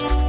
you.